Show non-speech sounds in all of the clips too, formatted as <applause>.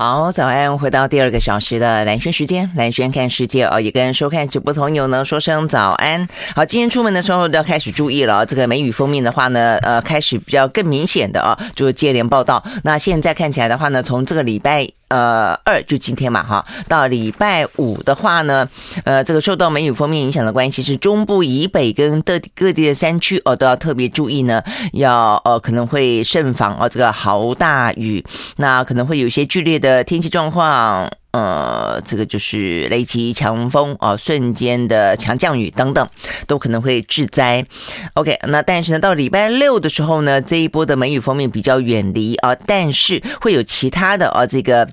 好，早安！回到第二个小时的蓝轩时间，蓝轩看世界哦，也跟收看直播朋友呢说声早安。好，今天出门的时候都要开始注意了。这个梅雨封面的话呢，呃，开始比较更明显的啊，就是接连报道。那现在看起来的话呢，从这个礼拜呃二就今天嘛哈，到礼拜五的话呢，呃，这个受到梅雨封面影响的关系，是中部以北跟各各地的山区哦，都要特别注意呢，要呃可能会慎防哦这个豪大雨，那可能会有一些剧烈的。的天气状况，呃，这个就是雷击、强风啊、瞬间的强降雨等等，都可能会致灾。OK，那但是呢，到礼拜六的时候呢，这一波的梅雨锋面比较远离啊、但是会有其他的啊、这个。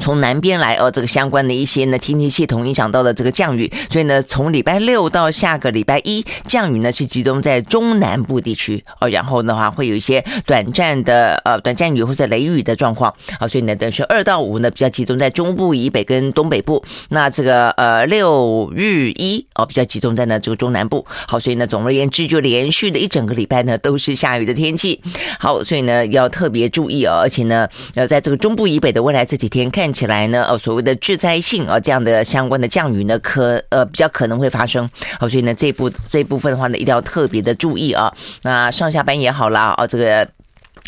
从南边来哦，这个相关的一些呢天气系统影响到了这个降雨，所以呢，从礼拜六到下个礼拜一，降雨呢是集中在中南部地区哦，然后的话会有一些短暂的呃短暂雨或者雷雨的状况啊，所以呢，等于是二到五呢比较集中在中部以北跟东北部，那这个呃六日一哦比较集中在呢这个中南部，好，所以呢总而言之就连续的一整个礼拜呢都是下雨的天气，好，所以呢要特别注意哦，而且呢要在这个中部以北的未来这几天看。看起来呢，呃，所谓的致灾性啊，这样的相关的降雨呢，可呃比较可能会发生，好，所以呢，这部这部分的话呢，一定要特别的注意啊。那上下班也好啦，啊，这个。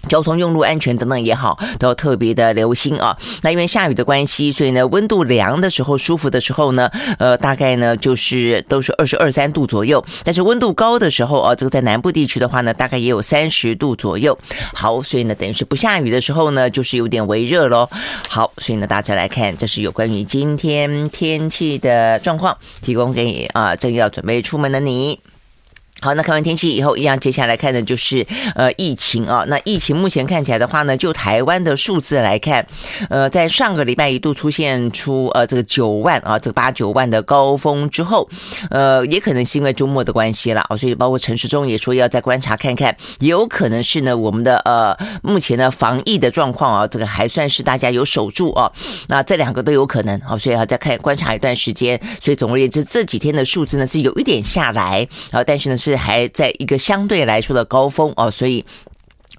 交通用路安全等等也好，都要特别的留心啊。那因为下雨的关系，所以呢，温度凉的时候、舒服的时候呢，呃，大概呢就是都是二十二三度左右。但是温度高的时候啊，这个在南部地区的话呢，大概也有三十度左右。好，所以呢，等于是不下雨的时候呢，就是有点微热喽。好，所以呢，大家来看，这是有关于今天天气的状况，提供给啊，正要准备出门的你。好，那看完天气以后，一样接下来看的就是呃疫情啊。那疫情目前看起来的话呢，就台湾的数字来看，呃，在上个礼拜一度出现出呃这个九万啊，这个八九万的高峰之后，呃，也可能是因为周末的关系了啊，所以包括陈时中也说要再观察看看，也有可能是呢我们的呃目前的防疫的状况啊，这个还算是大家有守住啊。那这两个都有可能啊，所以要再看观察一段时间。所以总而言之，这几天的数字呢是有一点下来啊，但是呢是。是还在一个相对来说的高峰哦，所以。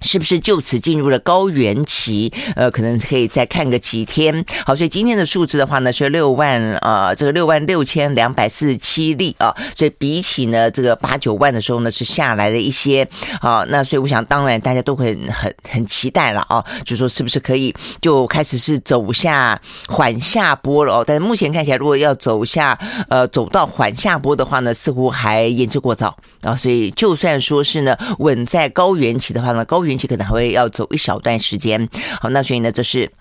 是不是就此进入了高原期？呃，可能可以再看个几天。好，所以今天的数字的话呢是六万呃，这个六万六千两百四十七例啊。所以比起呢这个八九万的时候呢是下来了一些。好，那所以我想当然大家都会很很期待了啊，就说是不是可以就开始是走下缓下坡了哦。但是目前看起来，如果要走下呃走到缓下坡的话呢，似乎还言之过早啊。所以就算说是呢稳在高原期的话呢，高原。运气可能还会要走一小段时间，好，那所以呢，这是。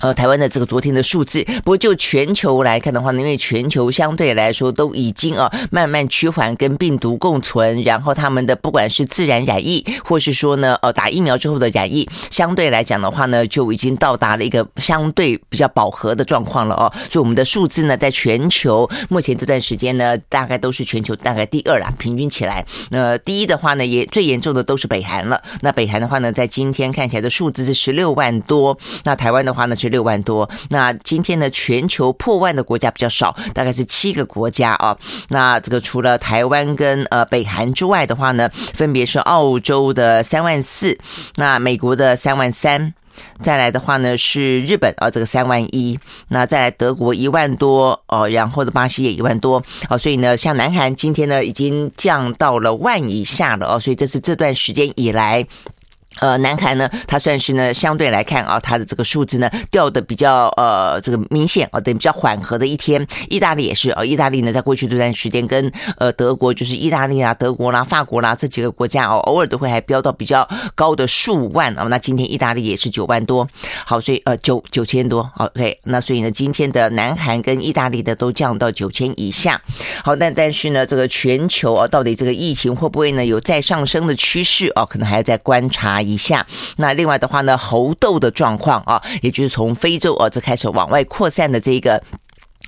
呃，台湾的这个昨天的数字，不过就全球来看的话呢，因为全球相对来说都已经啊慢慢趋缓，跟病毒共存，然后他们的不管是自然染疫，或是说呢，呃，打疫苗之后的染疫，相对来讲的话呢，就已经到达了一个相对比较饱和的状况了哦。所以我们的数字呢，在全球目前这段时间呢，大概都是全球大概第二啦，平均起来，呃，第一的话呢，也最严重的都是北韩了。那北韩的话呢，在今天看起来的数字是十六万多，那台湾的话呢是。六万多，那今天呢，全球破万的国家比较少，大概是七个国家啊。那这个除了台湾跟呃北韩之外的话呢，分别是澳洲的三万四，那美国的三万三，再来的话呢是日本啊，这个三万一，那再来德国一万多哦，然后的巴西也一万多哦，所以呢，像南韩今天呢已经降到了万以下了哦，所以这是这段时间以来。呃，南韩呢，它算是呢，相对来看啊，它的这个数字呢掉的比较呃这个明显啊，等比较缓和的一天。意大利也是啊，意大利呢，在过去这段时间跟呃德国，就是意大利啊、德国啦、法国啦这几个国家哦，偶尔都会还飙到比较高的数万啊。那今天意大利也是九万多，好，所以呃九九千多，OK。那所以呢，今天的南韩跟意大利的都降到九千以下。好，但但是呢，这个全球啊，到底这个疫情会不会呢有再上升的趋势啊？可能还要再观察。一下，那另外的话呢，猴痘的状况啊，也就是从非洲啊这开始往外扩散的这个。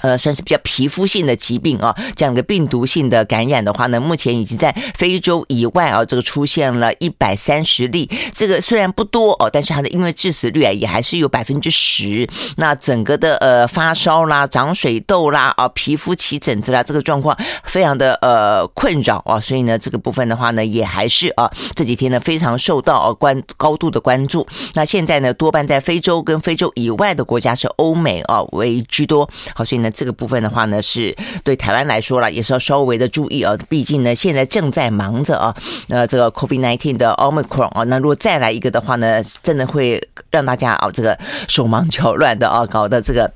呃，算是比较皮肤性的疾病啊，这样的病毒性的感染的话呢，目前已经在非洲以外啊，这个出现了一百三十例。这个虽然不多哦，但是它的因为致死率啊，也还是有百分之十。那整个的呃发烧啦、长水痘啦啊、皮肤起疹子啦，这个状况非常的呃困扰啊，所以呢，这个部分的话呢，也还是啊这几天呢非常受到啊关高度的关注。那现在呢，多半在非洲跟非洲以外的国家是欧美啊为居多。好，所以那。这个部分的话呢，是对台湾来说了，也是要稍微的注意啊。毕竟呢，现在正在忙着啊，呃，这个 COVID nineteen 的 Omicron 啊，那如果再来一个的话呢，真的会让大家啊，这个手忙脚乱的啊，搞得这个。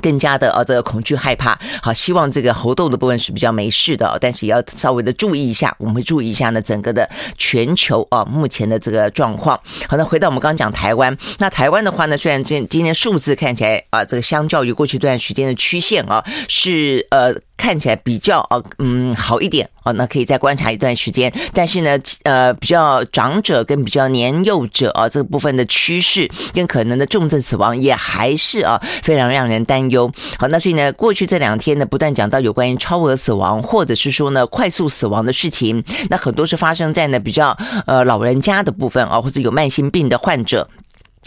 更加的啊，这个恐惧害怕，好，希望这个猴痘的部分是比较没事的，但是也要稍微的注意一下，我们会注意一下呢，整个的全球啊，目前的这个状况。好，那回到我们刚讲台湾，那台湾的话呢，虽然今今天数字看起来啊，这个相较于过去这段时间的曲线啊，是呃。看起来比较啊嗯好一点啊，那可以再观察一段时间。但是呢，呃，比较长者跟比较年幼者啊，这个部分的趋势跟可能的重症死亡也还是啊非常让人担有。好，那所以呢，过去这两天呢，不断讲到有关于超额死亡或者是说呢快速死亡的事情，那很多是发生在呢比较呃老人家的部分啊，或者有慢性病的患者。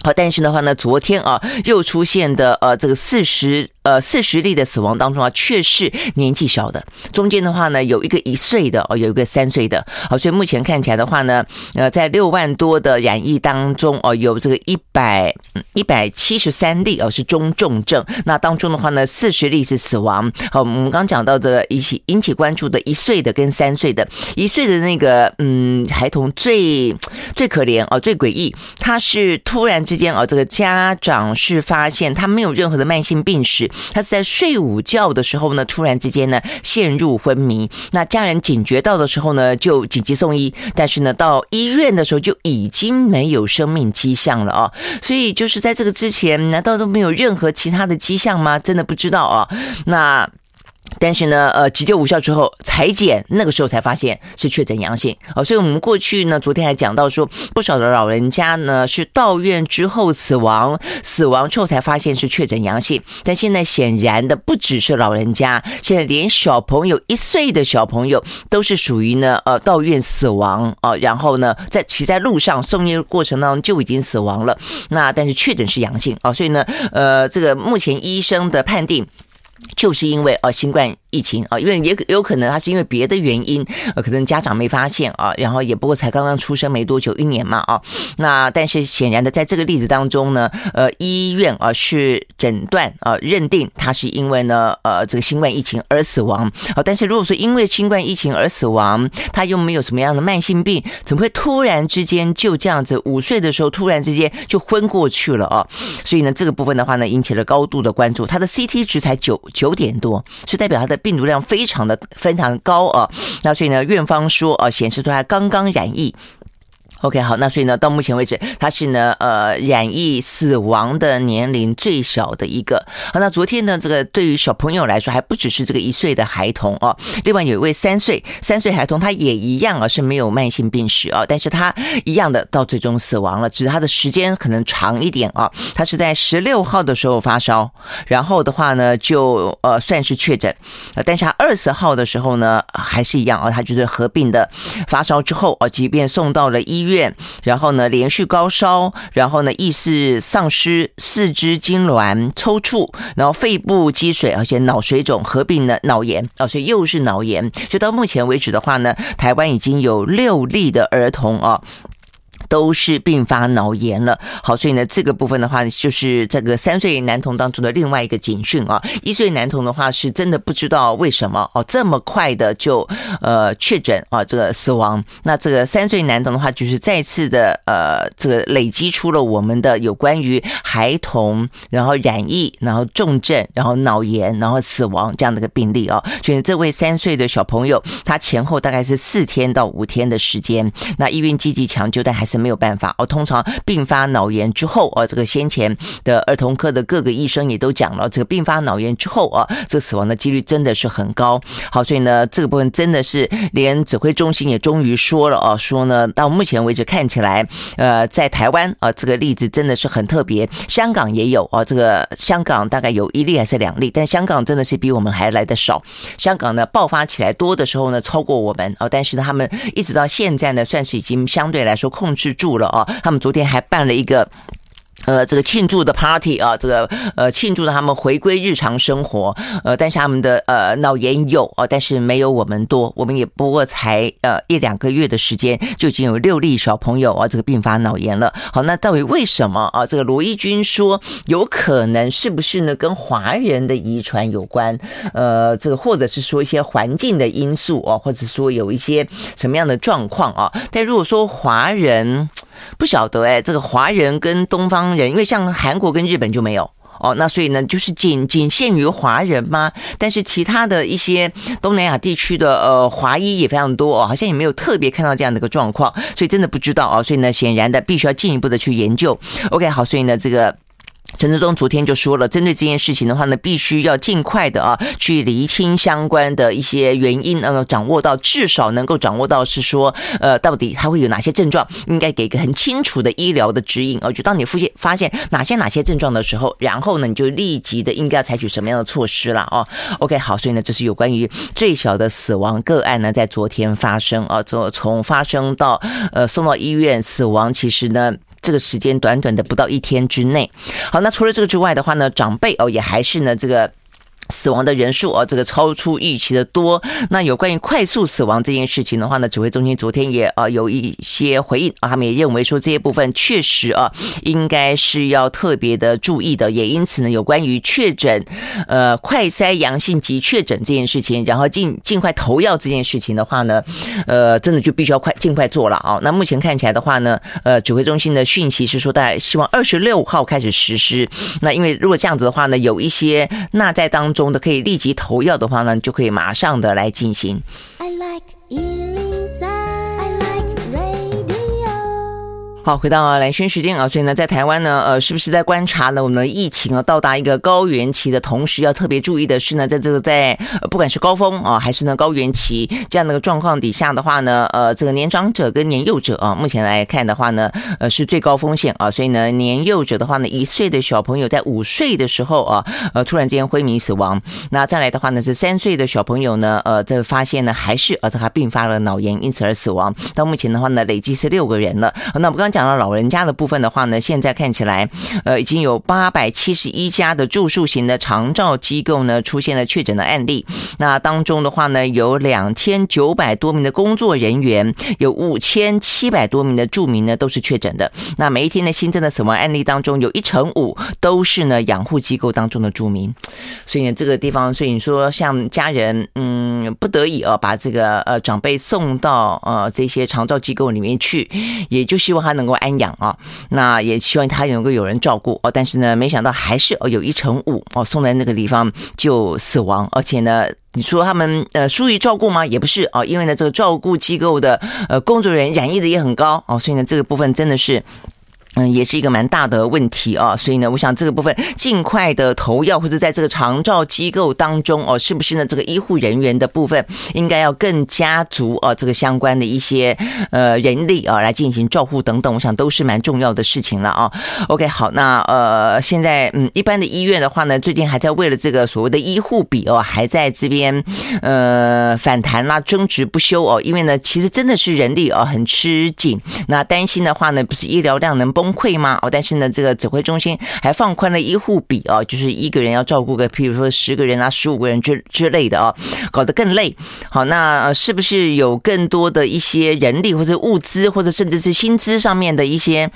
好，但是的话呢，昨天啊又出现的呃这个四十呃四十例的死亡当中啊，却是年纪小的，中间的话呢有一个一岁的哦，有一个三岁的。好，所以目前看起来的话呢，呃，在六万多的染疫当中哦，有这个一百一百七十三例哦是中重症，那当中的话呢，四十例是死亡。好，我们刚讲到的引起引起关注的一岁的跟三岁的，一岁的那个嗯孩童最最可怜哦，最诡异，他是突然。之间哦，这个家长是发现他没有任何的慢性病史，他是在睡午觉的时候呢，突然之间呢陷入昏迷。那家人警觉到的时候呢，就紧急送医，但是呢到医院的时候就已经没有生命迹象了啊。所以就是在这个之前，难道都没有任何其他的迹象吗？真的不知道啊。那。但是呢，呃，急救无效之后裁剪，那个时候才发现是确诊阳性哦。所以我们过去呢，昨天还讲到说，不少的老人家呢是到院之后死亡，死亡之后才发现是确诊阳性。但现在显然的不只是老人家，现在连小朋友一岁的小朋友都是属于呢，呃，到院死亡啊，然后呢，在骑在路上送医的过程当中就已经死亡了。那但是确诊是阳性啊，所以呢，呃，这个目前医生的判定。就是因为啊，新冠疫情啊，因为也有可能他是因为别的原因，呃，可能家长没发现啊，然后也不过才刚刚出生没多久，一年嘛啊，那但是显然的，在这个例子当中呢，呃，医院啊是诊断啊认定他是因为呢呃这个新冠疫情而死亡啊，但是如果说因为新冠疫情而死亡，他又没有什么样的慢性病，怎么会突然之间就这样子五岁的时候突然之间就昏过去了啊？所以呢，这个部分的话呢，引起了高度的关注，他的 CT 值才九。九点多，是代表他的病毒量非常的非常高啊，那所以呢，院方说啊，显示出他刚刚染疫。OK，好，那所以呢，到目前为止，他是呢，呃，染疫死亡的年龄最小的一个。好，那昨天呢，这个对于小朋友来说，还不只是这个一岁的孩童哦，另外有一位三岁三岁孩童，他也一样啊，是没有慢性病史啊，但是他一样的到最终死亡了，只是他的时间可能长一点啊，他是在十六号的时候发烧，然后的话呢，就呃算是确诊，但是他二十号的时候呢，还是一样啊，他就是合并的发烧之后啊，即便送到了医院。院，然后呢，连续高烧，然后呢，意识丧失，四肢痉挛、抽搐，然后肺部积水，而且脑水肿合并了脑炎，哦，所以又是脑炎。就到目前为止的话呢，台湾已经有六例的儿童啊。都是并发脑炎了，好，所以呢，这个部分的话，就是这个三岁男童当中的另外一个警讯啊。一岁男童的话，是真的不知道为什么哦，这么快的就呃确诊啊，这个死亡。那这个三岁男童的话，就是再次的呃，这个累积出了我们的有关于孩童然后染疫，然后重症，然后脑炎，然后死亡这样的一个病例啊。所以这位三岁的小朋友，他前后大概是四天到五天的时间，那医院积极抢救，但还是。是没有办法哦。通常并发脑炎之后哦，这个先前的儿童科的各个医生也都讲了，这个并发脑炎之后啊，这死亡的几率真的是很高。好，所以呢，这个部分真的是连指挥中心也终于说了哦，说呢，到目前为止看起来，呃，在台湾啊，这个例子真的是很特别。香港也有啊，这个香港大概有一例还是两例，但香港真的是比我们还来得少。香港呢，爆发起来多的时候呢，超过我们啊，但是，他们一直到现在呢，算是已经相对来说控制吃住了啊。他们昨天还办了一个。呃，这个庆祝的 party 啊，这个呃庆祝的他们回归日常生活，呃，但是他们的呃脑炎有啊，但是没有我们多，我们也不过才呃一两个月的时间，就已经有六例小朋友啊这个并发脑炎了。好，那到底为什么啊？这个罗伊军说有可能是不是呢？跟华人的遗传有关？呃，这个或者是说一些环境的因素啊，或者说有一些什么样的状况啊？但如果说华人。不晓得哎，这个华人跟东方人，因为像韩国跟日本就没有哦，那所以呢，就是仅仅限于华人吗？但是其他的一些东南亚地区的呃华裔也非常多哦，好像也没有特别看到这样的一个状况，所以真的不知道哦，所以呢，显然的必须要进一步的去研究。OK，好，所以呢，这个。陈时中昨天就说了，针对这件事情的话呢，必须要尽快的啊，去厘清相关的一些原因，呃，掌握到至少能够掌握到是说，呃，到底他会有哪些症状，应该给一个很清楚的医疗的指引，而就当你发现发现哪些哪些症状的时候，然后呢，你就立即的应该要采取什么样的措施了哦。OK，好，所以呢，这是有关于最小的死亡个案呢，在昨天发生啊，从从发生到呃送到医院死亡，其实呢。这个时间短短的不到一天之内，好，那除了这个之外的话呢，长辈哦也还是呢这个。死亡的人数啊，这个超出预期的多。那有关于快速死亡这件事情的话呢，指挥中心昨天也啊有一些回应啊，他们也认为说这些部分确实啊应该是要特别的注意的。也因此呢，有关于确诊呃快筛阳性及确诊这件事情，然后尽尽快投药这件事情的话呢，呃，真的就必须要快尽快做了啊。那目前看起来的话呢，呃，指挥中心的讯息是说，大概希望二十六号开始实施。那因为如果这样子的话呢，有一些那在当中。中的可以立即投药的话呢，就可以马上的来进行。I like 好，回到蓝轩时间啊，所以呢，在台湾呢，呃，是不是在观察呢？我们的疫情啊，到达一个高原期的同时，要特别注意的是呢，在这个在不管是高峰啊，还是呢高原期这样的一个状况底下的话呢，呃，这个年长者跟年幼者啊，目前来看的话呢，呃，是最高风险啊。所以呢，年幼者的话呢，一岁的小朋友在五岁的时候啊，呃，突然间昏迷死亡。那再来的话呢，是三岁的小朋友呢，呃，这发现呢，还是呃，他并发了脑炎，因此而死亡。到目前的话呢，累计是六个人了。那我们刚讲到老人家的部分的话呢，现在看起来，呃，已经有八百七十一家的住宿型的长照机构呢出现了确诊的案例。那当中的话呢，有两千九百多名的工作人员，有五千七百多名的住民呢都是确诊的。那每一天的新增的死亡案例当中，有一成五都是呢养护机构当中的住民。所以呢，这个地方，所以你说像家人，嗯，不得已啊，把这个呃长辈送到呃这些长照机构里面去，也就希望他能能够安。养啊，那也希望他能够有人照顾哦。但是呢，没想到还是哦有一成五哦送在那个地方就死亡，而且呢，你说他们呃疏于照顾吗？也不是哦，因为呢这个照顾机构的呃工作人员染疫的也很高哦，所以呢这个部分真的是。嗯，也是一个蛮大的问题啊，所以呢，我想这个部分尽快的投药，或者在这个长照机构当中哦，是不是呢？这个医护人员的部分应该要更加足啊，这个相关的一些呃人力啊来进行照护等等，我想都是蛮重要的事情了啊。OK，好，那呃，现在嗯，一般的医院的话呢，最近还在为了这个所谓的医护比哦，还在这边呃反弹啦，争执不休哦，因为呢，其实真的是人力啊很吃紧，那担心的话呢，不是医疗量能崩溃吗？哦，但是呢，这个指挥中心还放宽了医护比哦，就是一个人要照顾个，譬如说十个人啊、十五个人之之类的哦，搞得更累。好，那是不是有更多的一些人力或者物资，或者甚至是薪资上面的一些？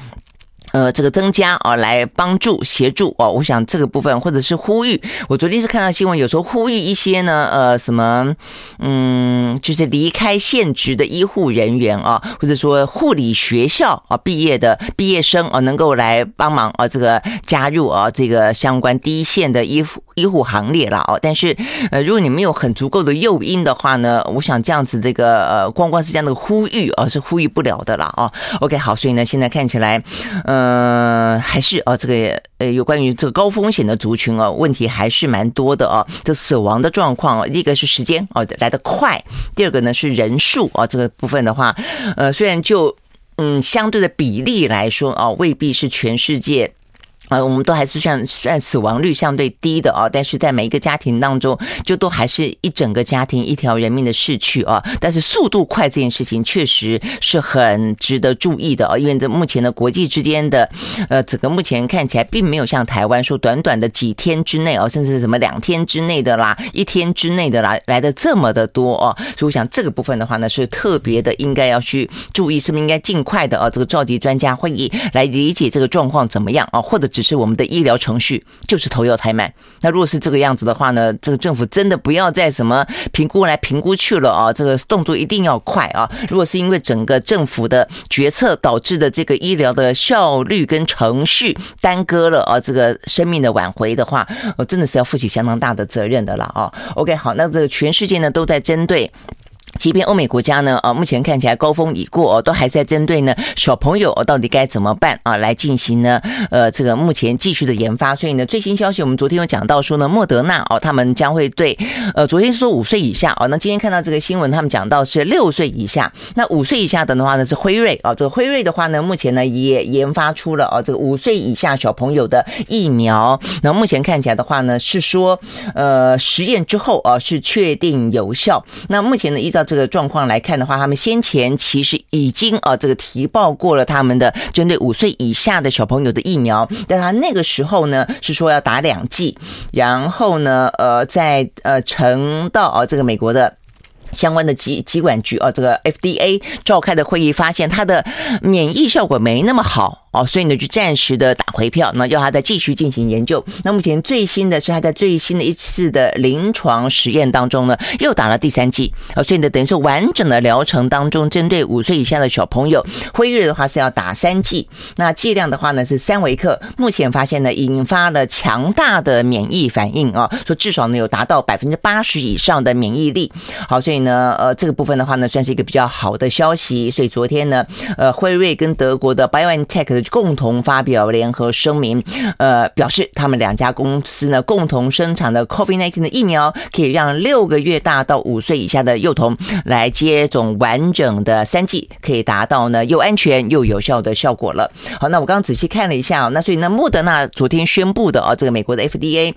呃，这个增加啊，来帮助协助哦。我想这个部分或者是呼吁，我昨天是看到新闻，有时候呼吁一些呢，呃，什么，嗯，就是离开现职的医护人员啊，或者说护理学校啊毕业的毕业生啊，能够来帮忙啊，这个加入啊，这个相关第一线的医护医护行列了哦。但是呃，如果你没有很足够的诱因的话呢，我想这样子这个呃，光光是这样的呼吁而、是呼吁不了的了哦。OK，好，所以呢，现在看起来，呃，还是哦，这个呃，有关于这个高风险的族群哦，问题还是蛮多的哦。这死亡的状况，第一个是时间哦来的快，第二个呢是人数啊、哦，这个部分的话，呃，虽然就嗯相对的比例来说啊、哦，未必是全世界。啊，我们都还是算算死亡率相对低的啊，但是在每一个家庭当中，就都还是一整个家庭一条人命的逝去啊。但是速度快这件事情确实是很值得注意的啊，因为这目前的国际之间的呃，整个目前看起来并没有像台湾说短短的几天之内啊，甚至什么两天之内的啦，一天之内的啦，来的这么的多啊。所以我想这个部分的话呢，是特别的应该要去注意，是不是应该尽快的啊，这个召集专家会议来理解这个状况怎么样啊，或者。只是我们的医疗程序就是投药太慢。那如果是这个样子的话呢，这个政府真的不要再什么评估来评估去了啊！这个动作一定要快啊！如果是因为整个政府的决策导致的这个医疗的效率跟程序耽搁了啊，这个生命的挽回的话，我真的是要负起相当大的责任的了啊！OK，好，那这个全世界呢都在针对。即便欧美国家呢，啊，目前看起来高峰已过，都还是在针对呢小朋友到底该怎么办啊，来进行呢，呃，这个目前继续的研发。所以呢，最新消息我们昨天有讲到说呢，莫德纳哦，他们将会对，呃，昨天是说五岁以下哦，那今天看到这个新闻，他们讲到是六岁以下，那五岁以下的的话呢是辉瑞啊，这个辉瑞的话呢，目前呢也研发出了哦，这个五岁以下小朋友的疫苗。那目前看起来的话呢，是说呃实验之后啊是确定有效。那目前呢依照这个状况来看的话，他们先前其实已经啊，这个提报过了他们的针对五岁以下的小朋友的疫苗，但他那个时候呢是说要打两剂，然后呢，呃，在呃呈到啊这个美国的相关的疾疾管局啊，这个 FDA 召开的会议发现，它的免疫效果没那么好。哦，所以呢，就暂时的打回票，那要他再继续进行研究。那目前最新的是他在最新的一次的临床实验当中呢，又打了第三剂。啊，所以呢，等于说完整的疗程当中，针对五岁以下的小朋友，辉瑞的话是要打三剂，那剂量的话呢是三微克。目前发现呢，引发了强大的免疫反应啊，说至少呢有达到百分之八十以上的免疫力。好，所以呢，呃，这个部分的话呢，算是一个比较好的消息。所以昨天呢，呃，辉瑞跟德国的 BioNTech 的共同发表联合声明，呃，表示他们两家公司呢共同生产的 COVID-19 的疫苗，可以让六个月大到五岁以下的幼童来接种完整的三剂，可以达到呢又安全又有效的效果了。好，那我刚刚仔细看了一下，那所以呢，莫德纳昨天宣布的啊，这个美国的 FDA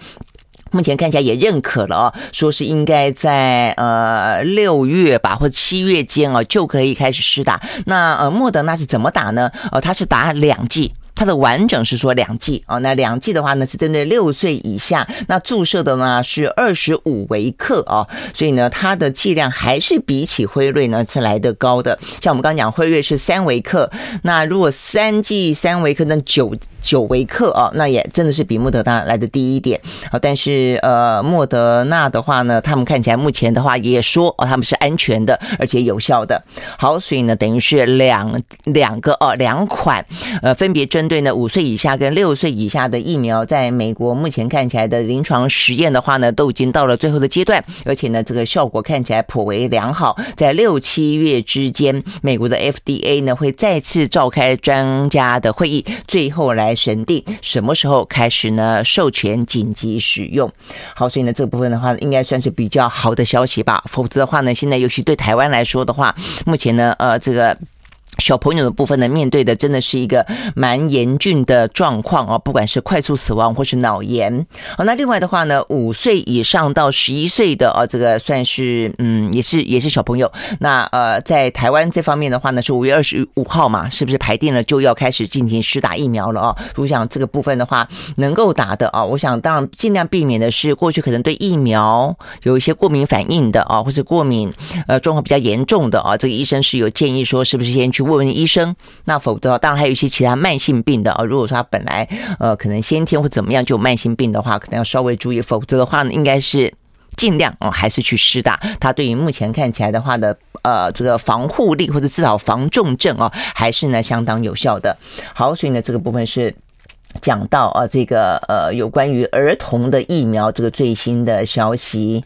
目前看起来也认可了哦，说是应该在呃六月吧或者七月间啊就可以开始施打。那呃莫德纳是怎么打呢？呃，它是打两剂。它的完整是说两剂哦，那两剂的话呢是针对六岁以下，那注射的呢是二十五微克啊，所以呢它的剂量还是比起辉瑞呢是来得高的。像我们刚刚讲辉瑞是三微克，那如果三剂三微克那九。九微克啊，那也真的是比莫德纳来的低一点啊。但是呃，莫德纳的话呢，他们看起来目前的话也说哦，他们是安全的，而且有效的。好，所以呢，等于是两 <laughs> 两个哦，两款呃，分别针对呢五岁以下跟六岁以下的疫苗，在美国目前看起来的临床实验的话呢，都已经到了最后的阶段，而且呢，这个效果看起来颇为良好。在六七月之间，美国的 FDA 呢会再次召开专家的会议，最后来。来审定什么时候开始呢？授权紧急使用。好，所以呢，这个部分的话，应该算是比较好的消息吧。否则的话呢，现在尤其对台湾来说的话，目前呢，呃，这个。小朋友的部分呢，面对的真的是一个蛮严峻的状况哦，不管是快速死亡或是脑炎。好，那另外的话呢，五岁以上到十一岁的啊，这个算是嗯，也是也是小朋友。那呃，在台湾这方面的话呢，是五月二十五号嘛，是不是排定了就要开始进行施打疫苗了啊？如果想这个部分的话，能够打的啊，我想当然尽量避免的是过去可能对疫苗有一些过敏反应的啊，或是过敏呃状况比较严重的啊，这个医生是有建议说，是不是先去。问问医生，那否则当然还有一些其他慢性病的啊。如果说他本来呃可能先天或怎么样就有慢性病的话，可能要稍微注意。否则的话呢，应该是尽量哦，还是去施打。他对于目前看起来的话的呃这个防护力或者至少防重症哦，还是呢相当有效的。好，所以呢这个部分是。讲到啊，这个呃，有关于儿童的疫苗这个最新的消息。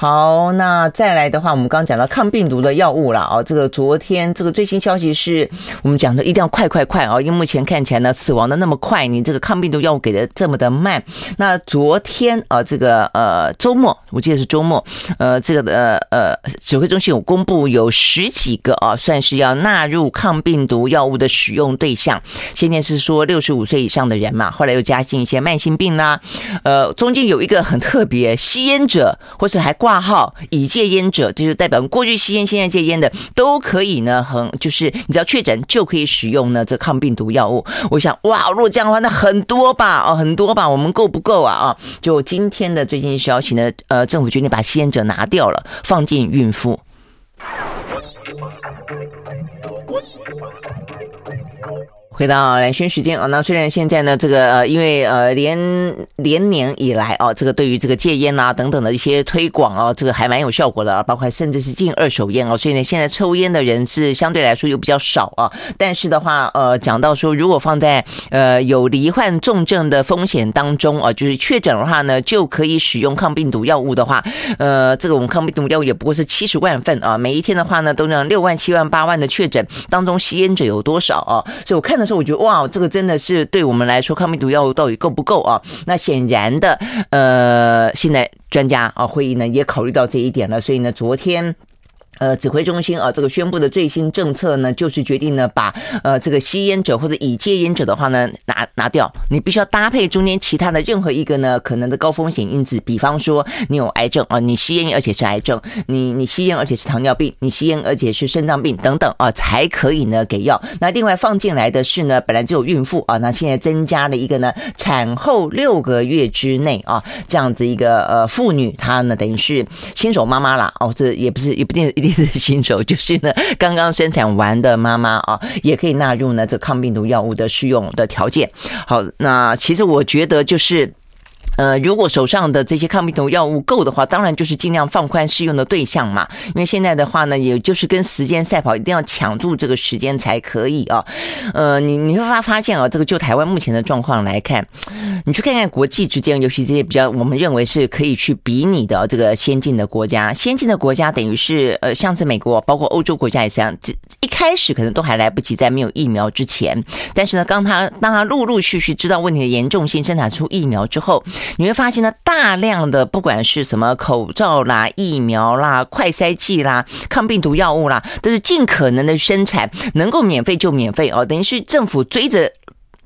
好，那再来的话，我们刚刚讲到抗病毒的药物了啊。这个昨天这个最新消息是我们讲的一定要快快快啊，因为目前看起来呢，死亡的那么快，你这个抗病毒药物给的这么的慢。那昨天啊，这个呃周末，我记得是周末，呃，这个的呃指挥中心有公布有十几个啊，算是要纳入抗病毒药物的使用对象。先前是说六十五岁以上的人嘛，后来又加进一些慢性病啦，呃，中间有一个很特别，吸烟者或是还挂。挂号已戒烟者，就是代表过去吸烟、现在戒烟的都可以呢。很就是你只要确诊就可以使用呢这抗病毒药物。我想哇，如果这样的话，那很多吧？哦，很多吧？我们够不够啊？啊，就今天的最新消息呢，呃，政府决定把吸烟者拿掉了，放进孕妇。回到蓝轩时间啊，那虽然现在呢，这个呃，因为呃，连连年以来啊，这个对于这个戒烟啊等等的一些推广啊，这个还蛮有效果的啊，包括甚至是禁二手烟哦，所以呢，现在抽烟的人是相对来说又比较少啊。但是的话，呃，讲到说，如果放在呃有罹患重症的风险当中啊，就是确诊的话呢，就可以使用抗病毒药物的话，呃，这个我们抗病毒药物也不过是七十万份啊，每一天的话呢，都让六万、七万、八万的确诊当中吸烟者有多少啊？所以我看的。是我觉得哇，这个真的是对我们来说，抗病毒药物到底够不够啊？那显然的，呃，现在专家啊会议呢也考虑到这一点了，所以呢，昨天。呃，指挥中心啊，这个宣布的最新政策呢，就是决定呢，把呃这个吸烟者或者已戒烟者的话呢，拿拿掉。你必须要搭配中间其他的任何一个呢可能的高风险因子，比方说你有癌症啊，你吸烟而且是癌症，你你吸烟而且是糖尿病，你吸烟而且是肾脏病等等啊，才可以呢给药。那另外放进来的是呢，本来就有孕妇啊，那现在增加了一个呢，产后六个月之内啊这样子一个呃妇女，她呢等于是新手妈妈啦哦，这也不是也不定一定。<laughs> 是新手，就是呢，刚刚生产完的妈妈啊，也可以纳入呢这抗病毒药物的适用的条件。好，那其实我觉得就是。呃，如果手上的这些抗病毒药物够的话，当然就是尽量放宽适用的对象嘛。因为现在的话呢，也就是跟时间赛跑，一定要抢住这个时间才可以啊。呃，你你会发发现啊，这个就台湾目前的状况来看，你去看看国际之间，尤其这些比较我们认为是可以去比拟的这个先进的国家，先进的国家等于是呃，像是美国，包括欧洲国家也是这样，这一开始可能都还来不及，在没有疫苗之前，但是呢，当他当他陆陆续续知道问题的严重性，生产出疫苗之后。你会发现呢，大量的不管是什么口罩啦、疫苗啦、快筛剂啦、抗病毒药物啦，都是尽可能的生产，能够免费就免费哦。等于是政府追着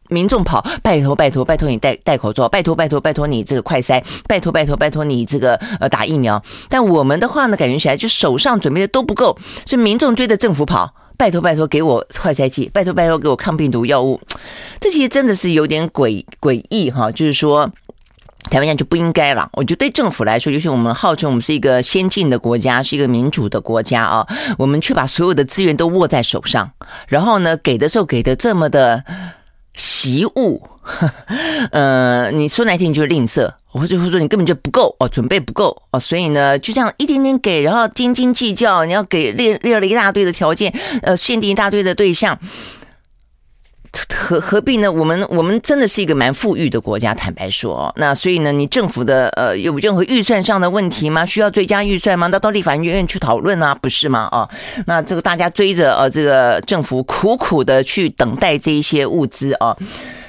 民众跑，拜托拜托拜托你戴戴口罩，拜托拜托拜托你这个快筛，拜托拜托拜托你这个呃打疫苗。但我们的话呢，感觉起来就手上准备的都不够，是民众追着政府跑，拜托拜托给我快筛剂，拜托拜托给我抗病毒药物。这其实真的是有点诡诡异哈，就是说。台湾讲就不应该了，我觉得对政府来说，尤其我们号称我们是一个先进的国家，是一个民主的国家啊，我们却把所有的资源都握在手上，然后呢，给的时候给的这么的习物，<laughs> 呃，你说难听就是吝啬，或者说你根本就不够哦，准备不够哦，所以呢，就这样一点点给，然后斤斤计较，你要给列列了一大堆的条件，呃，限定一大堆的对象。何何必呢？我们我们真的是一个蛮富裕的国家，坦白说，那所以呢，你政府的呃有任何预算上的问题吗？需要追加预算吗？那到立法院院去讨论啊，不是吗？啊，那这个大家追着呃这个政府苦苦的去等待这一些物资啊。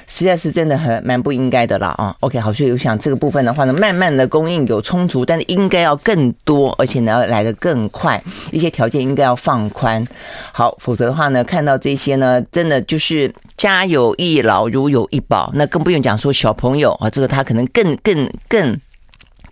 实在是真的很蛮不应该的啦啊！OK，好，所以我想这个部分的话呢，慢慢的供应有充足，但是应该要更多，而且呢要来的更快，一些条件应该要放宽。好，否则的话呢，看到这些呢，真的就是家有一老如有一宝，那更不用讲说小朋友啊，这个他可能更更更。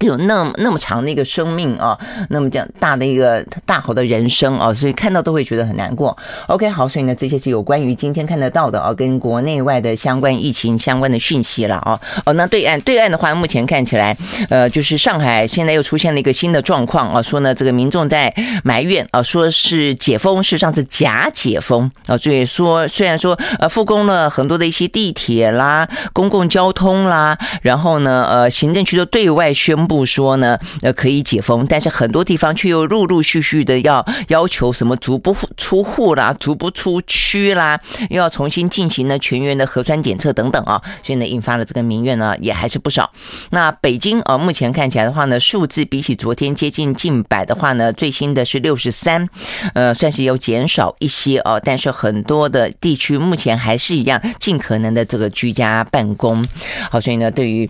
有那么那么长的一个生命啊，那么这样大的一个大好的人生啊，所以看到都会觉得很难过。OK，好，所以呢，这些是有关于今天看得到的啊，跟国内外的相关疫情相关的讯息了啊。哦，那对岸对岸的话，目前看起来，呃，就是上海现在又出现了一个新的状况啊，说呢，这个民众在埋怨啊，说是解封，事实上是假解封啊，所以说虽然说呃复工了很多的一些地铁啦、公共交通啦，然后呢，呃，行政区都对外宣布。布说呢，呃，可以解封，但是很多地方却又陆陆续续的要要求什么足不出户啦、足不出区啦，又要重新进行呢全员的核酸检测等等啊，所以呢，引发了这个民怨呢也还是不少。那北京啊，目前看起来的话呢，数字比起昨天接近近百的话呢，最新的是六十三，呃，算是有减少一些哦，但是很多的地区目前还是一样，尽可能的这个居家办公。好，所以呢，对于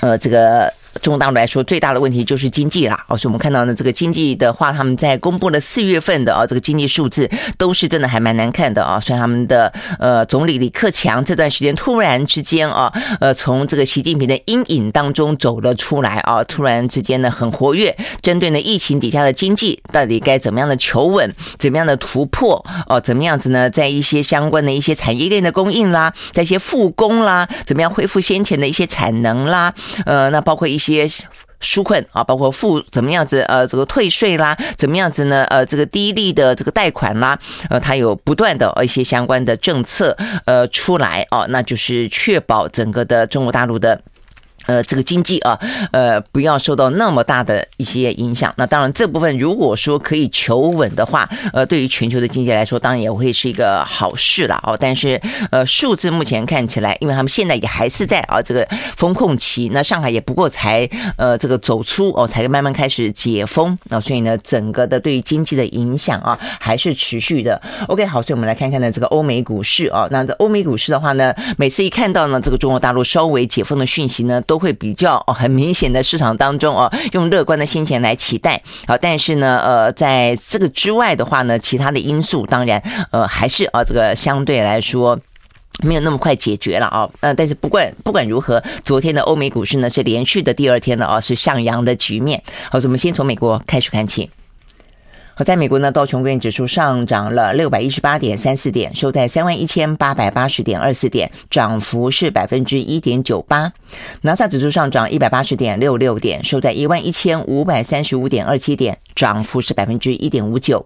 呃这个。中国大陆来说，最大的问题就是经济啦。哦，所以我们看到呢，这个经济的话，他们在公布了四月份的啊，这个经济数字都是真的还蛮难看的啊。所以他们的呃总理李克强这段时间突然之间啊，呃，从这个习近平的阴影当中走了出来啊，突然之间呢很活跃，针对呢疫情底下的经济到底该怎么样的求稳，怎么样的突破哦，怎么样子呢，在一些相关的一些产业链的供应啦，在一些复工啦，怎么样恢复先前的一些产能啦，呃，那包括一些。些纾困啊，包括付怎么样子呃，这个退税啦，怎么样子呢？呃，这个低利的这个贷款啦，呃，它有不断的一些相关的政策呃出来哦，那就是确保整个的中国大陆的。呃，这个经济啊，呃，不要受到那么大的一些影响。那当然，这部分如果说可以求稳的话，呃，对于全球的经济来说，当然也会是一个好事了哦。但是，呃，数字目前看起来，因为他们现在也还是在啊这个风控期，那上海也不过才呃这个走出哦，才慢慢开始解封啊，所以呢，整个的对于经济的影响啊还是持续的。OK，好，所以我们来看看呢这个欧美股市啊，那这欧美股市的话呢，每次一看到呢这个中国大陆稍微解封的讯息呢，都会比较哦，很明显的市场当中哦，用乐观的心情来期待。好，但是呢，呃，在这个之外的话呢，其他的因素当然呃还是啊，这个相对来说没有那么快解决了啊。呃，但是不管不管如何，昨天的欧美股市呢是连续的第二天了啊，是上扬的局面。好，我们先从美国开始看起。好，在美国呢，道琼工业指数上涨了六百一十八点三四点，收在三万一千八百八十点二四点，涨幅是百分之一点九八。纳斯达克指数上涨一百八十点六六点，收在一万一千五百三十五点二七点，涨幅是百分之一点五九。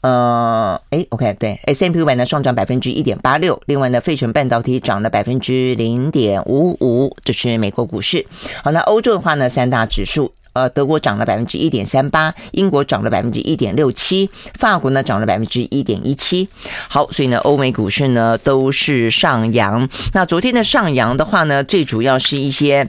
呃，诶，OK，对，S&P 五百呢上涨百分之一点八六，另外呢，费城半导体涨了百分之零点五五，这是美国股市。好，那欧洲的话呢，三大指数。呃，德国涨了百分之一点三八，英国涨了百分之一点六七，法国呢涨了百分之一点一七。好，所以呢，欧美股市呢都是上扬。那昨天的上扬的话呢，最主要是一些。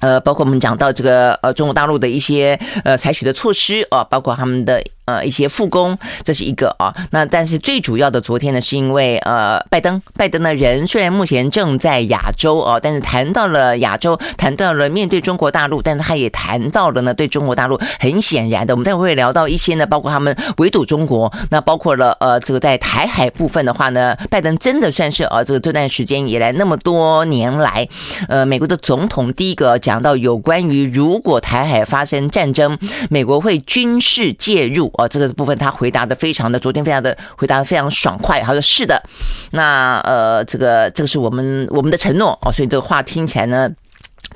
呃，包括我们讲到这个呃，中国大陆的一些呃采取的措施啊，包括他们的呃一些复工，这是一个啊。那但是最主要的，昨天呢，是因为呃，拜登，拜登的人虽然目前正在亚洲啊，但是谈到了亚洲，谈到了面对中国大陆，但是他也谈到了呢，对中国大陆很显然的，我们待会会聊到一些呢，包括他们围堵中国，那包括了呃这个在台海部分的话呢，拜登真的算是呃这个这段时间以来那么多年来，呃美国的总统第一个。讲到有关于如果台海发生战争，美国会军事介入哦，这个部分他回答的非常的，昨天非常的回答的非常爽快，他说是的，那呃这个这个是我们我们的承诺哦，所以这个话听起来呢。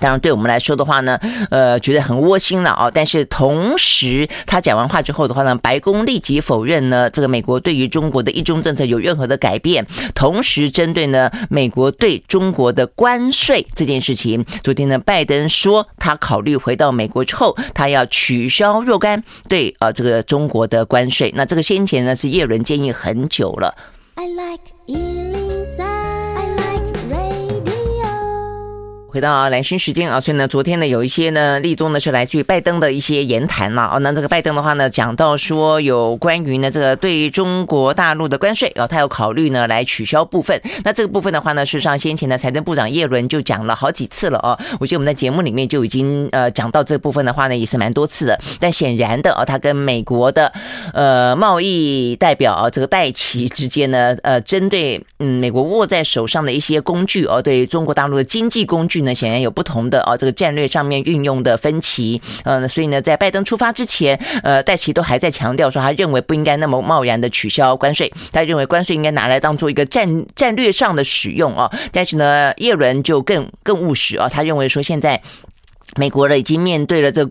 当然，对我们来说的话呢，呃，觉得很窝心了啊。但是同时，他讲完话之后的话呢，白宫立即否认呢，这个美国对于中国的一中政策有任何的改变。同时，针对呢，美国对中国的关税这件事情，昨天呢，拜登说他考虑回到美国之后，他要取消若干对啊这个中国的关税。那这个先前呢是叶伦建议很久了。I like 回到蓝军时间啊，所以呢，昨天呢有一些呢立冬呢是来自于拜登的一些言谈了哦。那这个拜登的话呢，讲到说有关于呢这个对中国大陆的关税啊，他有考虑呢来取消部分。那这个部分的话呢，事实上先前的财政部长叶伦就讲了好几次了哦。我觉得我们在节目里面就已经呃讲到这部分的话呢，也是蛮多次的。但显然的啊，他跟美国的呃贸易代表啊这个戴琪之间呢，呃针对嗯美国握在手上的一些工具哦，对中国大陆的经济工具。那显然有不同的啊，这个战略上面运用的分歧，嗯，所以呢，在拜登出发之前，呃，戴奇都还在强调说，他认为不应该那么贸然的取消关税，他认为关税应该拿来当做一个战战略上的使用啊，但是呢，耶伦就更更务实啊，他认为说现在。美国呢已经面对了这个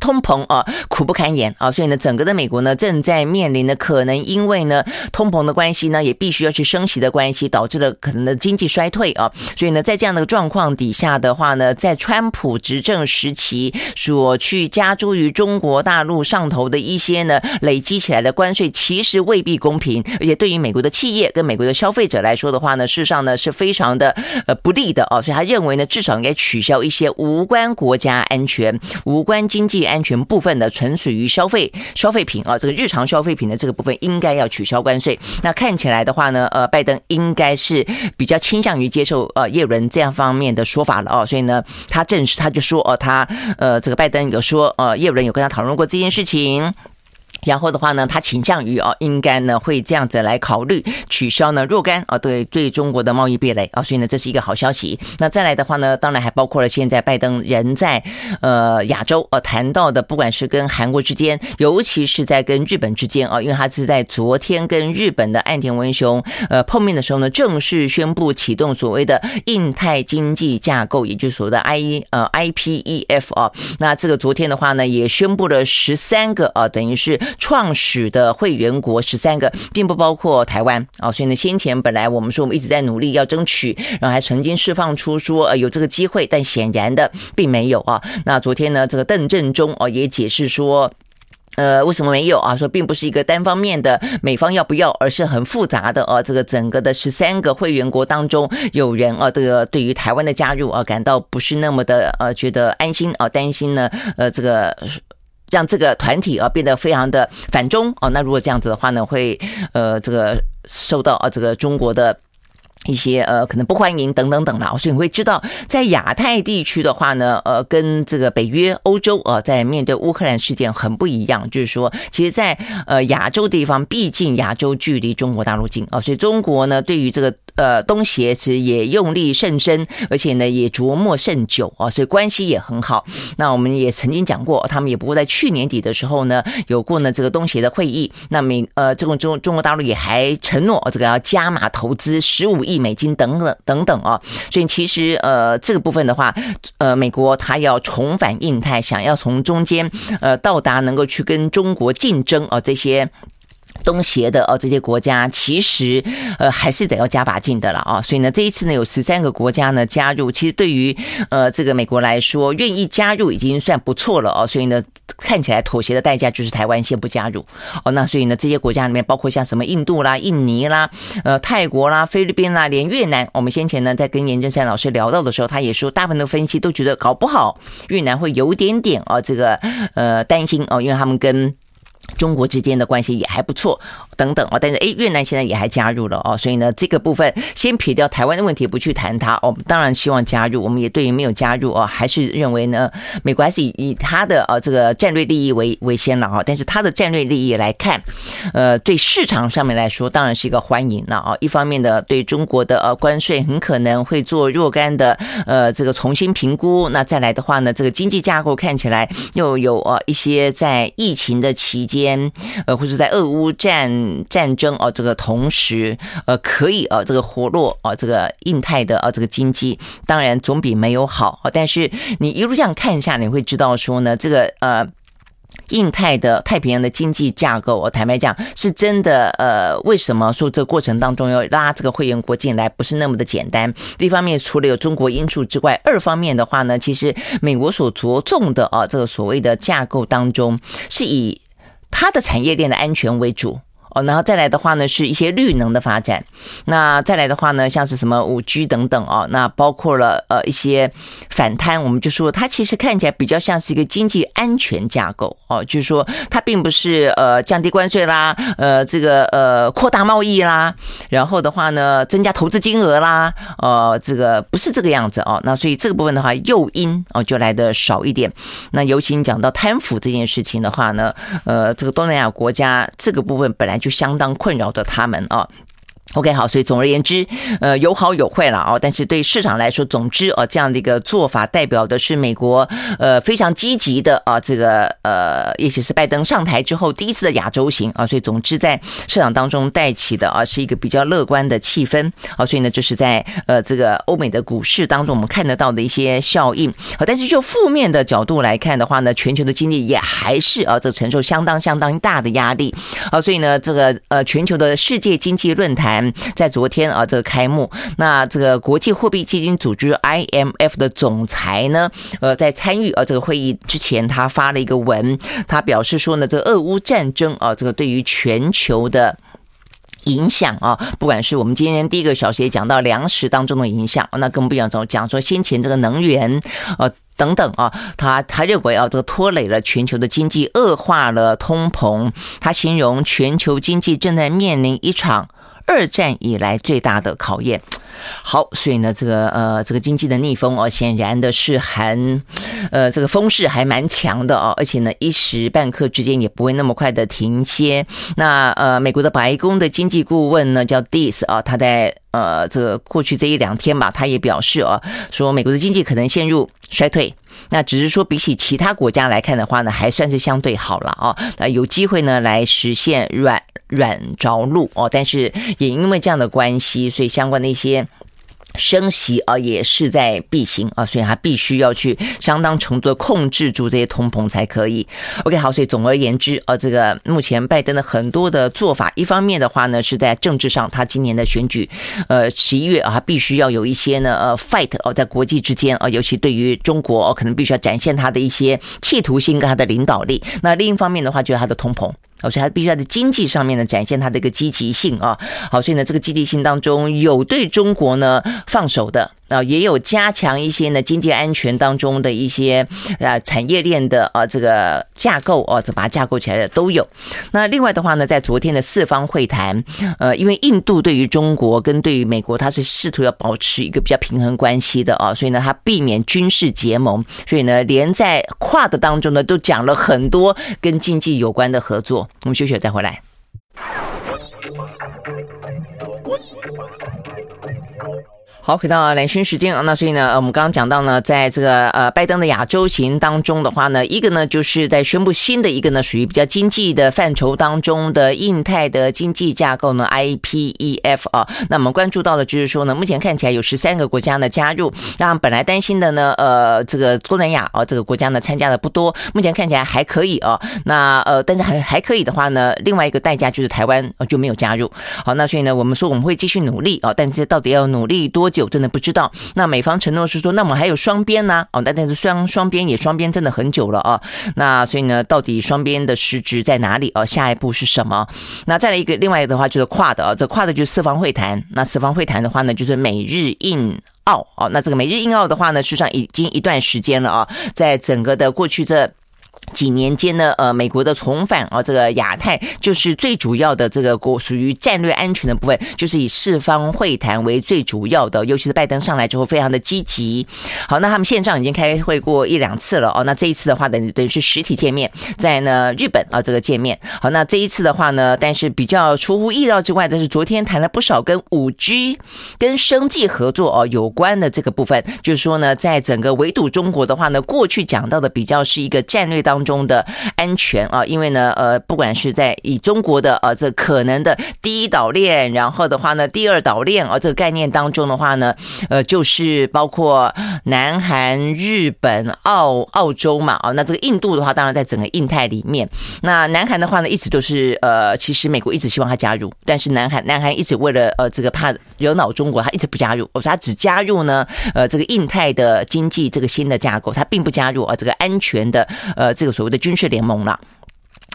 通膨啊，苦不堪言啊，所以呢，整个的美国呢正在面临的可能因为呢通膨的关系呢，也必须要去升息的关系，导致了可能的经济衰退啊。所以呢，在这样的状况底下的话呢，在川普执政时期所去加诸于中国大陆上头的一些呢累积起来的关税，其实未必公平，而且对于美国的企业跟美国的消费者来说的话呢，事实上呢是非常的呃不利的啊。所以他认为呢，至少应该取消一些无关国国家安全、无关经济安全部分的，纯属于消费消费品啊，这个日常消费品的这个部分应该要取消关税。那看起来的话呢，呃，拜登应该是比较倾向于接受呃叶伦这样方面的说法了哦。所以呢，他正式他就说哦，他呃这个拜登有说呃叶伦有跟他讨论过这件事情。然后的话呢，他倾向于啊，应该呢会这样子来考虑取消呢若干啊对对中国的贸易壁垒啊，所以呢这是一个好消息。那再来的话呢，当然还包括了现在拜登人在呃亚洲呃谈到的，不管是跟韩国之间，尤其是在跟日本之间啊，因为他是在昨天跟日本的岸田文雄呃碰面的时候呢，正式宣布启动所谓的印太经济架构，也就是所谓的 I 呃 IPEF 啊。那这个昨天的话呢，也宣布了十三个啊，等于是。创始的会员国十三个，并不包括台湾啊，所以呢，先前本来我们说我们一直在努力要争取，然后还曾经释放出说呃有这个机会，但显然的并没有啊。那昨天呢，这个邓正中哦也解释说，呃，为什么没有啊？说并不是一个单方面的美方要不要，而是很复杂的啊。这个整个的十三个会员国当中，有人啊，这个对于台湾的加入啊，感到不是那么的呃觉得安心啊，担心呢，呃这个。让这个团体啊变得非常的反中哦，那如果这样子的话呢，会呃这个受到啊这个中国的。一些呃可能不欢迎等等等啦，所以你会知道，在亚太地区的话呢，呃，跟这个北约、欧洲呃，在面对乌克兰事件很不一样，就是说，其实，在呃亚洲地方，毕竟亚洲距离中国大陆近啊，所以中国呢，对于这个呃东协其实也用力甚深，而且呢也琢磨甚久啊，所以关系也很好。那我们也曾经讲过，他们也不过在去年底的时候呢，有过呢这个东协的会议，那美呃这个中中国大陆也还承诺这个要加码投资十五亿。美金等等等等啊，所以其实呃这个部分的话，呃美国它要重返印太，想要从中间呃到达能够去跟中国竞争啊这些。东协的哦，这些国家其实呃还是得要加把劲的了。啊，所以呢，这一次呢有十三个国家呢加入，其实对于呃这个美国来说，愿意加入已经算不错了。哦，所以呢看起来妥协的代价就是台湾先不加入哦，那所以呢这些国家里面包括像什么印度啦、印尼啦、呃泰国啦、菲律宾啦，连越南，我们先前呢在跟严正山老师聊到的时候，他也说大部分的分析都觉得搞不好越南会有点点哦这个呃担心哦，因为他们跟中国之间的关系也还不错，等等哦，但是诶，越南现在也还加入了哦，所以呢，这个部分先撇掉台湾的问题不去谈它，我们当然希望加入，我们也对于没有加入哦，还是认为呢，美国还是以以他的呃这个战略利益为为先了哈，但是他的战略利益来看，呃，对市场上面来说当然是一个欢迎了啊，一方面的对中国的呃关税很可能会做若干的呃这个重新评估，那再来的话呢，这个经济架构看起来又有呃一些在疫情的期。间呃，或者在俄乌战战争哦，这个同时呃，可以呃，这个活络哦，这个印太的啊，这个经济当然总比没有好。但是你一路这样看一下，你会知道说呢，这个呃，印太的太平洋的经济架构，我坦白讲是真的呃，为什么说这个过程当中要拉这个会员国进来，不是那么的简单？一方面除了有中国因素之外，二方面的话呢，其实美国所着重的啊，这个所谓的架构当中是以。它的产业链的安全为主哦，然后再来的话呢，是一些绿能的发展。那再来的话呢，像是什么五 G 等等哦，那包括了呃一些反贪，我们就说它其实看起来比较像是一个经济安全架构哦，就是说它并不是呃降低关税啦，呃这个呃扩大贸易啦，然后的话呢增加投资金额啦，呃这个不是这个样子哦。那所以这个部分的话，诱因哦就来的少一点。那尤其你讲到贪腐这件事情的话呢，呃这个东南亚国家这个部分本来就。就相当困扰着他们啊，OK，好，所以总而言之，呃，有好有坏了啊。但是对市场来说，总之啊，这样的一个做法代表的是美国呃非常积极的啊，这个呃，也许是拜登上台之后第一次的亚洲行啊。所以总之在市场当中带起的啊是一个比较乐观的气氛啊。所以呢，就是在呃这个欧美的股市当中，我们看得到的一些效应啊。但是就负面的角度来看的话呢，全球的经济也还是啊这承受相当相当大的压力啊。所以呢，这个呃全球的世界经济论坛。在昨天啊，这个开幕，那这个国际货币基金组织 IMF 的总裁呢，呃，在参与啊这个会议之前，他发了一个文，他表示说呢，这个俄乌战争啊，这个对于全球的影响啊，不管是我们今天第一个小时也讲到粮食当中的影响，那更不要说讲说先前这个能源呃等等啊，他他认为啊，这个拖累了全球的经济，恶化了通膨，他形容全球经济正在面临一场。二战以来最大的考验，<tsk> 好，所以呢，这个呃，这个经济的逆风哦，显然的是还，呃，这个风势还蛮强的哦，而且呢，一时半刻之间也不会那么快的停歇。那呃，美国的白宫的经济顾问呢，叫 Diss 啊，他在呃这个过去这一两天吧，他也表示啊，说美国的经济可能陷入衰退。那只是说，比起其他国家来看的话呢，还算是相对好了啊。那有机会呢，来实现软软着陆哦。但是也因为这样的关系，所以相关的一些。升息啊，也势在必行啊，所以他必须要去相当程度的控制住这些通膨才可以。OK，好，所以总而言之啊，这个目前拜登的很多的做法，一方面的话呢，是在政治上，他今年的选举，呃，十一月啊，他必须要有一些呢，呃，fight 哦，在国际之间啊，尤其对于中国，可能必须要展现他的一些企图心跟他的领导力。那另一方面的话，就是他的通膨。而且还必须在经济上面呢，展现他的一个积极性啊，好，所以呢，这个积极性当中有对中国呢放手的。啊，也有加强一些呢经济安全当中的一些呃产业链的啊这个架构哦，这把它架构起来的都有。那另外的话呢，在昨天的四方会谈，呃，因为印度对于中国跟对于美国，它是试图要保持一个比较平衡关系的啊，所以呢，它避免军事结盟，所以呢，连在 QUAD 当中呢，都讲了很多跟经济有关的合作。我们休息再回来。好，回到蓝轩时间啊，那所以呢，我们刚刚讲到呢，在这个呃拜登的亚洲行当中的话呢，一个呢就是在宣布新的一个呢属于比较经济的范畴当中的印太的经济架构呢 IPEF 啊，那我们关注到的就是说呢，目前看起来有十三个国家呢加入，那本来担心的呢，呃，这个东南亚啊这个国家呢参加的不多，目前看起来还可以啊，那呃但是还还可以的话呢，另外一个代价就是台湾就没有加入，好，那所以呢，我们说我们会继续努力啊，但是到底要努力多久久？真的不知道。那美方承诺是说，那我们还有双边呢？哦，但但是双双边也双边真的很久了啊。那所以呢，到底双边的实质在哪里？哦，下一步是什么？那再来一个，另外一个的话就是跨的啊，这跨的就是四方会谈。那四方会谈的话呢，就是美日印澳哦。那这个美日印澳的话呢，实际上已经一段时间了啊，在整个的过去这。几年间呢，呃，美国的重返啊，这个亚太就是最主要的这个国属于战略安全的部分，就是以四方会谈为最主要的，尤其是拜登上来之后非常的积极。好，那他们线上已经开会过一两次了哦，那这一次的话等等于是实体见面，在呢日本啊这个见面。好，那这一次的话呢，但是比较出乎意料之外的是，昨天谈了不少跟五 G 跟生计合作哦有关的这个部分，就是说呢，在整个围堵中国的话呢，过去讲到的比较是一个战略当。当中的安全啊，因为呢，呃，不管是在以中国的呃这可能的第一岛链，然后的话呢，第二岛链啊这个概念当中的话呢，呃，就是包括南韩、日本、澳澳洲嘛啊，那这个印度的话，当然在整个印太里面。那南韩的话呢，一直都是呃，其实美国一直希望他加入，但是南韩南韩一直为了呃这个怕惹恼中国，他一直不加入。我说他只加入呢，呃，这个印太的经济这个新的架构，他并不加入啊这个安全的呃这个。这个所谓的军事联盟了。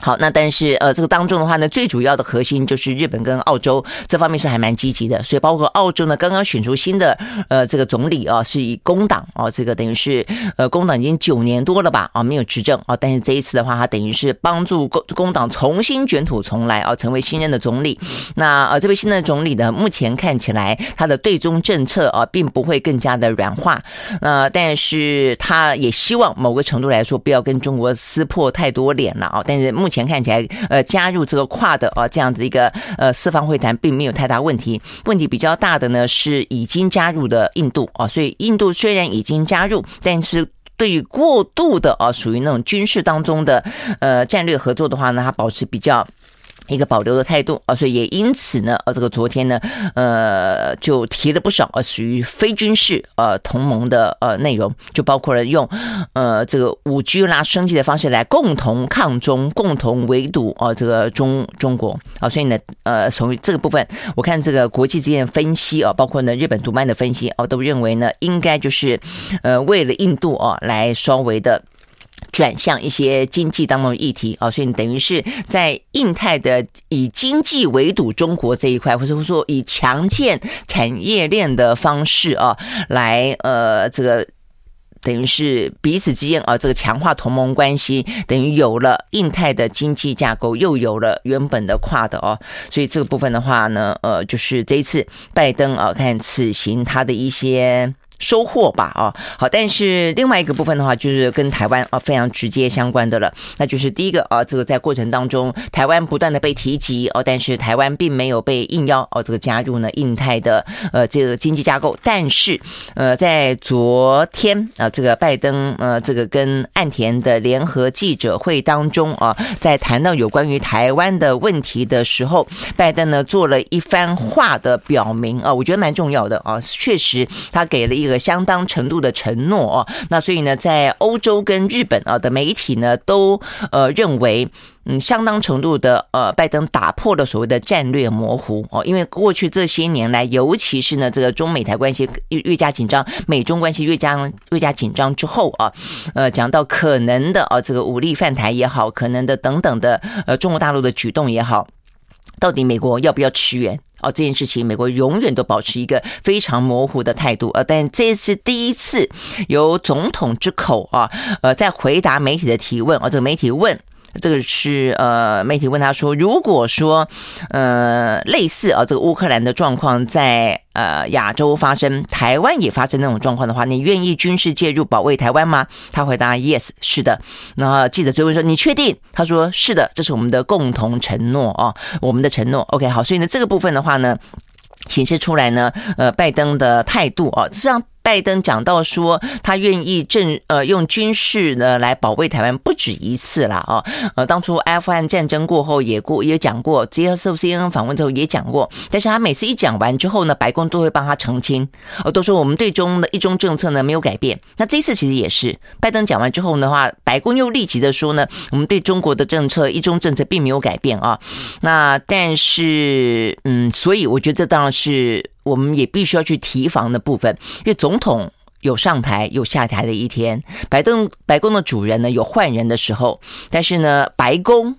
好，那但是呃，这个当中的话呢，最主要的核心就是日本跟澳洲这方面是还蛮积极的，所以包括澳洲呢，刚刚选出新的呃这个总理啊，是以工党啊，这个等于是呃工党已经九年多了吧啊，没有执政啊，但是这一次的话，他等于是帮助工工党重新卷土重来啊，成为新任的总理。那呃，这位新的总理呢，目前看起来他的对中政策啊，并不会更加的软化，呃，但是他也希望某个程度来说，不要跟中国撕破太多脸了啊，但是目前看起来，呃，加入这个跨的啊这样的一个呃四方会谈，并没有太大问题。问题比较大的呢是已经加入的印度啊，所以印度虽然已经加入，但是对于过度的啊属于那种军事当中的呃战略合作的话呢，它保持比较。一个保留的态度啊，所以也因此呢，呃，这个昨天呢，呃，就提了不少呃属于非军事呃同盟的呃内容，就包括了用呃这个五 G 啦升级的方式来共同抗中、共同围堵啊这个中中国啊，所以呢，呃，从这个部分，我看这个国际之间的分析啊，包括呢日本读卖的分析啊，都认为呢，应该就是呃为了印度啊来稍微的。转向一些经济当中的议题啊，所以你等于是在印太的以经济围堵中国这一块，或者说以强健产业链的方式啊，来呃这个等于是彼此之间啊这个强化同盟关系，等于有了印太的经济架构，又有了原本的跨的哦，所以这个部分的话呢，呃，就是这一次拜登啊看此行他的一些。收获吧，啊，好，但是另外一个部分的话，就是跟台湾啊非常直接相关的了，那就是第一个啊，这个在过程当中，台湾不断的被提及哦，但是台湾并没有被应邀哦，这个加入呢印太的呃这个经济架构，但是呃在昨天啊，这个拜登呃这个跟岸田的联合记者会当中啊，在谈到有关于台湾的问题的时候，拜登呢做了一番话的表明啊，我觉得蛮重要的啊，确实他给了一个。个相当程度的承诺哦，那所以呢，在欧洲跟日本啊的媒体呢，都呃认为，嗯，相当程度的呃，拜登打破了所谓的战略模糊哦，因为过去这些年来，尤其是呢这个中美台关系越越加紧张，美中关系越加越加紧张之后啊，呃，讲到可能的啊这个武力犯台也好，可能的等等的呃中国大陆的举动也好，到底美国要不要驰援？哦，这件事情美国永远都保持一个非常模糊的态度，啊，但这是第一次由总统之口啊，呃，在回答媒体的提问，啊，这个媒体问。这个是呃，媒体问他说，如果说呃类似啊这个乌克兰的状况在呃亚洲发生，台湾也发生那种状况的话，你愿意军事介入保卫台湾吗？他回答 yes，是的。那记者追问说，你确定？他说是的，这是我们的共同承诺啊，我们的承诺。OK，好，所以呢这个部分的话呢，显示出来呢，呃，拜登的态度啊，实际上。拜登讲到说，他愿意正呃用军事呢来保卫台湾不止一次了啊，呃，当初阿富汗战争过后也过也讲过，接受 CNN 访问之后也讲过，但是他每次一讲完之后呢，白宫都会帮他澄清，呃，都说我们对中的一中政策呢没有改变。那这次其实也是，拜登讲完之后的话，白宫又立即的说呢，我们对中国的政策一中政策并没有改变啊。那但是嗯，所以我觉得这当然是。我们也必须要去提防的部分，因为总统有上台有下台的一天，白宫白宫的主人呢有换人的时候，但是呢，白宫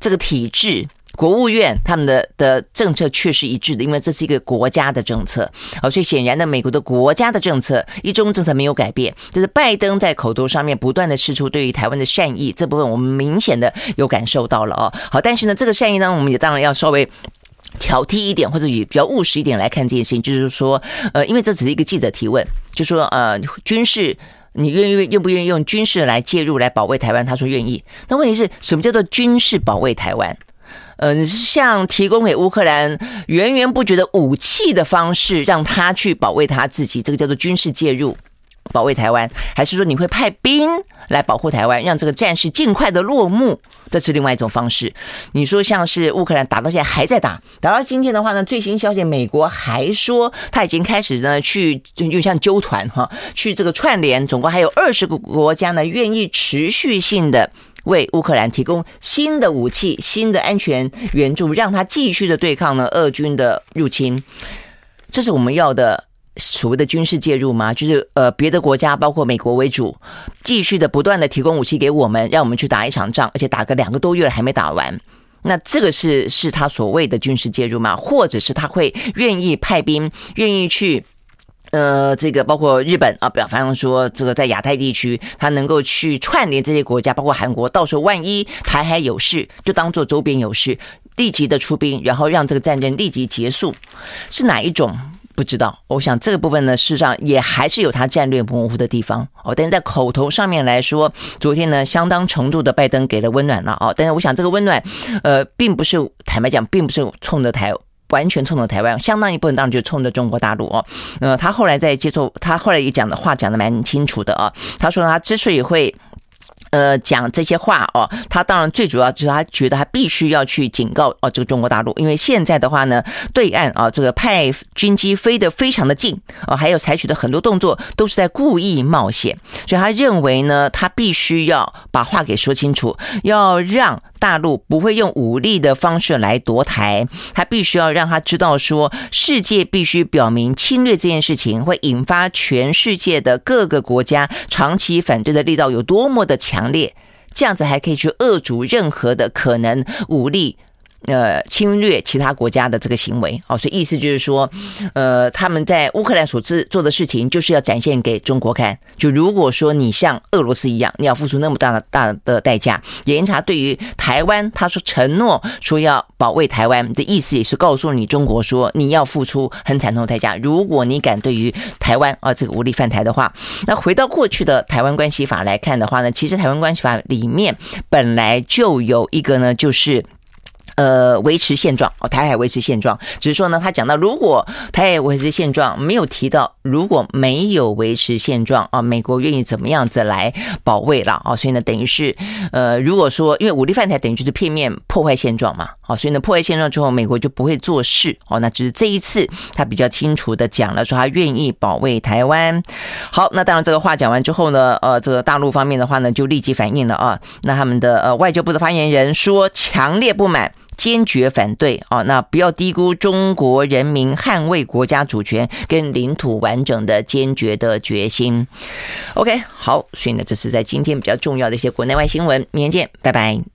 这个体制，国务院他们的的政策确实一致的，因为这是一个国家的政策，好，所以显然呢，美国的国家的政策一中政策没有改变，就是拜登在口头上面不断的试出对于台湾的善意，这部分我们明显的有感受到了哦，好，但是呢，这个善意呢，我们也当然要稍微。挑剔一点，或者也比较务实一点来看这件事情，就是说，呃，因为这只是一个记者提问，就说，呃，军事，你愿意愿不愿意用军事来介入来保卫台湾？他说愿意。那问题是什么叫做军事保卫台湾？呃，像提供给乌克兰源源不绝的武器的方式，让他去保卫他自己，这个叫做军事介入。保卫台湾，还是说你会派兵来保护台湾，让这个战事尽快的落幕？这是另外一种方式。你说像是乌克兰打到现在还在打，打到今天的话呢，最新消息，美国还说他已经开始呢去就就像纠团哈，去这个串联，总共还有二十个国家呢愿意持续性的为乌克兰提供新的武器、新的安全援助，让他继续的对抗呢俄军的入侵。这是我们要的。所谓的军事介入吗？就是呃，别的国家包括美国为主，继续的不断的提供武器给我们，让我们去打一场仗，而且打个两个多月了还没打完。那这个是是他所谓的军事介入吗？或者是他会愿意派兵，愿意去呃，这个包括日本啊，比方说这个在亚太地区，他能够去串联这些国家，包括韩国，到时候万一台海有事，就当做周边有事，立即的出兵，然后让这个战争立即结束，是哪一种？知道。我想这个部分呢，事实上也还是有他战略模糊的地方哦。但是在口头上面来说，昨天呢，相当程度的拜登给了温暖了哦。但是我想这个温暖，呃，并不是坦白讲，并不是冲着台完全冲着台湾，相当一部分当然就冲着中国大陆哦。呃，他后来在接受，他后来也讲的话讲的蛮清楚的啊。他说他之所以会。呃，讲这些话哦，他当然最主要就是他觉得他必须要去警告哦，这个中国大陆，因为现在的话呢，对岸啊，这个派军机飞得非常的近啊，还有采取的很多动作都是在故意冒险，所以他认为呢，他必须要把话给说清楚，要让。大陆不会用武力的方式来夺台，他必须要让他知道说，世界必须表明侵略这件事情会引发全世界的各个国家长期反对的力道有多么的强烈，这样子还可以去遏阻任何的可能武力。呃，侵略其他国家的这个行为，哦，所以意思就是说，呃，他们在乌克兰所做做的事情，就是要展现给中国看。就如果说你像俄罗斯一样，你要付出那么大的大的代价，严查对于台湾，他说承诺说要保卫台湾的意思，也是告诉你中国说你要付出很惨痛的代价。如果你敢对于台湾啊这个武力犯台的话，那回到过去的台湾关系法来看的话呢，其实台湾关系法里面本来就有一个呢，就是。呃，维持现状哦，台海维持现状，只是说呢，他讲到如果台海维持现状，没有提到如果没有维持现状啊，美国愿意怎么样子来保卫了啊？所以呢，等于是呃，如果说因为武力犯台等于就是片面破坏现状嘛，啊，所以呢，破坏现状之后，美国就不会做事哦。那只是这一次他比较清楚的讲了，说他愿意保卫台湾。好，那当然这个话讲完之后呢，呃，这个大陆方面的话呢，就立即反应了啊。那他们的呃外交部的发言人说，强烈不满。坚决反对啊！那不要低估中国人民捍卫国家主权跟领土完整的坚决的决心。OK，好，所以呢，这是在今天比较重要的一些国内外新闻。明天见，拜拜。